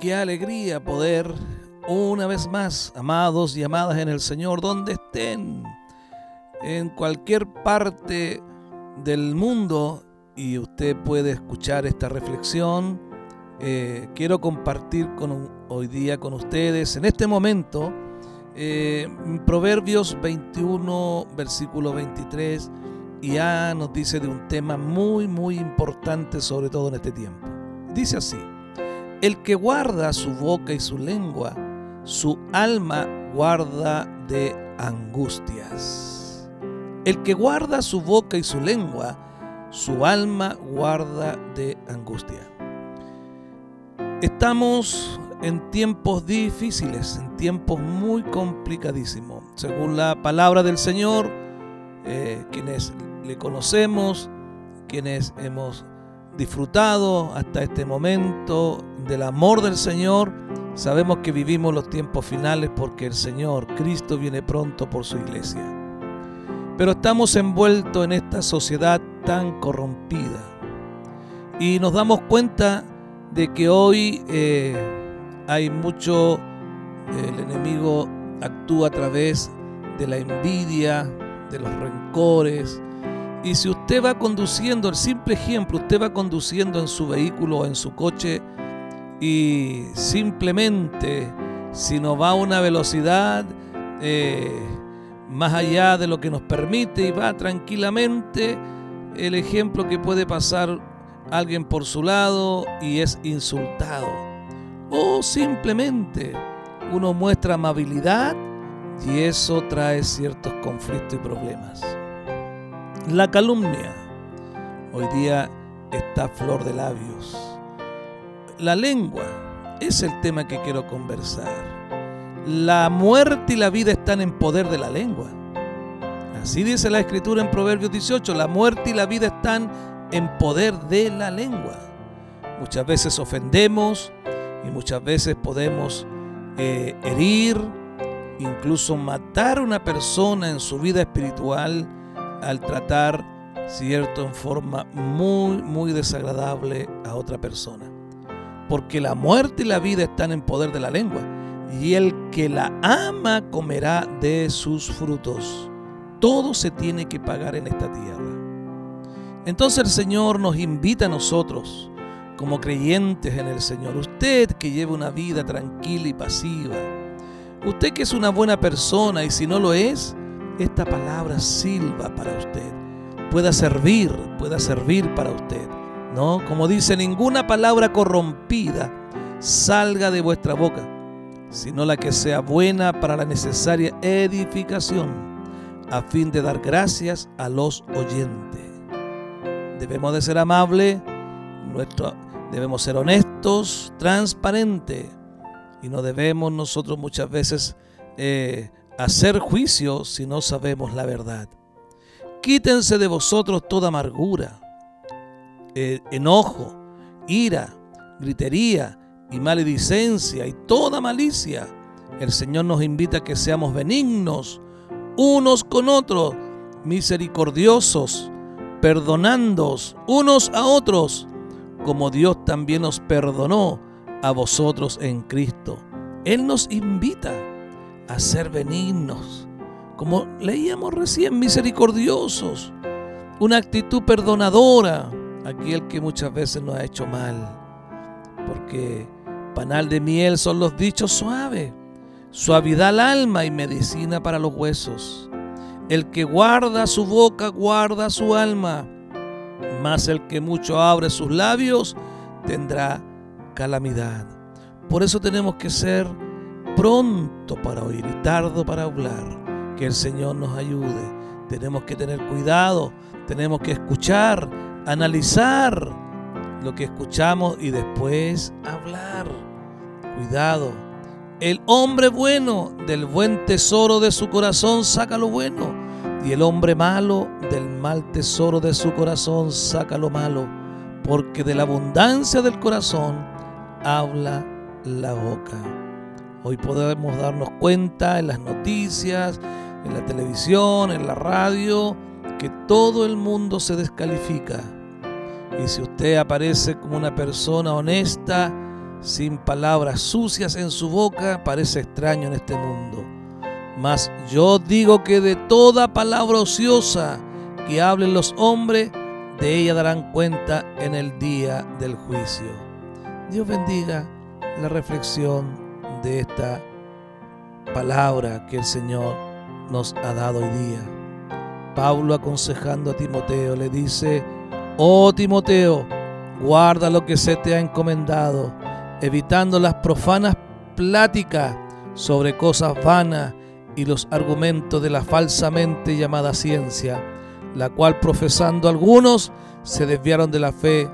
Qué alegría poder una vez más, amados y amadas en el Señor, donde estén, en cualquier parte del mundo, y usted puede escuchar esta reflexión. Eh, quiero compartir con, hoy día con ustedes, en este momento, eh, Proverbios 21, versículo 23, y ya nos dice de un tema muy, muy importante, sobre todo en este tiempo. Dice así. El que guarda su boca y su lengua, su alma guarda de angustias. El que guarda su boca y su lengua, su alma guarda de angustia. Estamos en tiempos difíciles, en tiempos muy complicadísimos. Según la palabra del Señor, eh, quienes le conocemos, quienes hemos disfrutado hasta este momento del amor del Señor, sabemos que vivimos los tiempos finales porque el Señor, Cristo, viene pronto por su iglesia. Pero estamos envueltos en esta sociedad tan corrompida y nos damos cuenta de que hoy eh, hay mucho, el enemigo actúa a través de la envidia, de los rencores, y si usted va conduciendo, el simple ejemplo, usted va conduciendo en su vehículo o en su coche y simplemente si no va a una velocidad eh, más allá de lo que nos permite y va tranquilamente, el ejemplo que puede pasar alguien por su lado y es insultado. O simplemente uno muestra amabilidad y eso trae ciertos conflictos y problemas. La calumnia hoy día está flor de labios. La lengua es el tema que quiero conversar. La muerte y la vida están en poder de la lengua. Así dice la escritura en Proverbios 18, la muerte y la vida están en poder de la lengua. Muchas veces ofendemos y muchas veces podemos eh, herir, incluso matar a una persona en su vida espiritual al tratar, cierto, en forma muy, muy desagradable a otra persona. Porque la muerte y la vida están en poder de la lengua, y el que la ama comerá de sus frutos. Todo se tiene que pagar en esta tierra. Entonces el Señor nos invita a nosotros, como creyentes en el Señor, usted que lleva una vida tranquila y pasiva, usted que es una buena persona y si no lo es, esta palabra silba para usted, pueda servir, pueda servir para usted. ¿No? Como dice, ninguna palabra corrompida salga de vuestra boca, sino la que sea buena para la necesaria edificación, a fin de dar gracias a los oyentes. Debemos de ser amables, nuestro, debemos ser honestos, transparentes, y no debemos nosotros muchas veces eh, hacer juicio si no sabemos la verdad. Quítense de vosotros toda amargura, eh, enojo, ira, gritería y maledicencia y toda malicia. El Señor nos invita a que seamos benignos unos con otros, misericordiosos, perdonándoos unos a otros, como Dios también nos perdonó a vosotros en Cristo. Él nos invita a ser benignos, como leíamos recién, misericordiosos, una actitud perdonadora, aquel que muchas veces nos ha hecho mal, porque panal de miel son los dichos suaves, suavidad al alma y medicina para los huesos. El que guarda su boca guarda su alma, mas el que mucho abre sus labios tendrá calamidad. Por eso tenemos que ser pronto para oír y tardo para hablar. Que el Señor nos ayude. Tenemos que tener cuidado, tenemos que escuchar, analizar lo que escuchamos y después hablar. Cuidado. El hombre bueno del buen tesoro de su corazón saca lo bueno. Y el hombre malo del mal tesoro de su corazón saca lo malo. Porque de la abundancia del corazón habla la boca. Hoy podemos darnos cuenta en las noticias, en la televisión, en la radio, que todo el mundo se descalifica. Y si usted aparece como una persona honesta, sin palabras sucias en su boca, parece extraño en este mundo. Mas yo digo que de toda palabra ociosa que hablen los hombres, de ella darán cuenta en el día del juicio. Dios bendiga la reflexión de esta palabra que el Señor nos ha dado hoy día. Pablo aconsejando a Timoteo le dice, oh Timoteo, guarda lo que se te ha encomendado evitando las profanas pláticas sobre cosas vanas y los argumentos de la falsamente llamada ciencia, la cual profesando algunos se desviaron de la fe.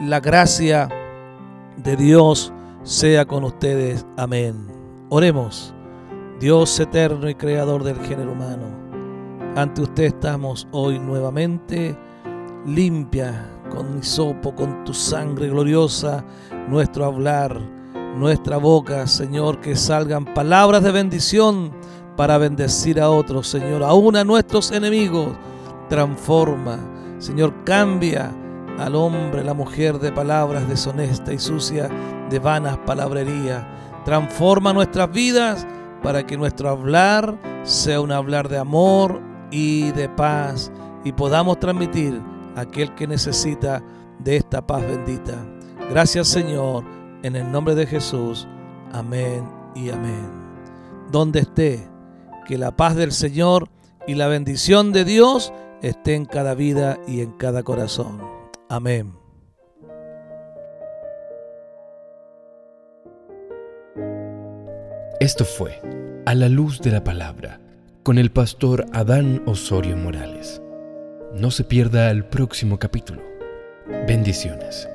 La gracia de Dios sea con ustedes. Amén. Oremos. Dios eterno y creador del género humano, ante usted estamos hoy nuevamente limpia con hisopo, con tu sangre gloriosa, nuestro hablar, nuestra boca, Señor, que salgan palabras de bendición para bendecir a otros, Señor, aún a nuestros enemigos. Transforma, Señor, cambia al hombre, la mujer de palabras deshonesta y sucia, de vanas palabrería. Transforma nuestras vidas para que nuestro hablar sea un hablar de amor y de paz y podamos transmitir a aquel que necesita de esta paz bendita. Gracias Señor, en el nombre de Jesús. Amén y amén. Donde esté, que la paz del Señor y la bendición de Dios esté en cada vida y en cada corazón. Amén. Esto fue A la luz de la palabra con el pastor Adán Osorio Morales. No se pierda el próximo capítulo. Bendiciones.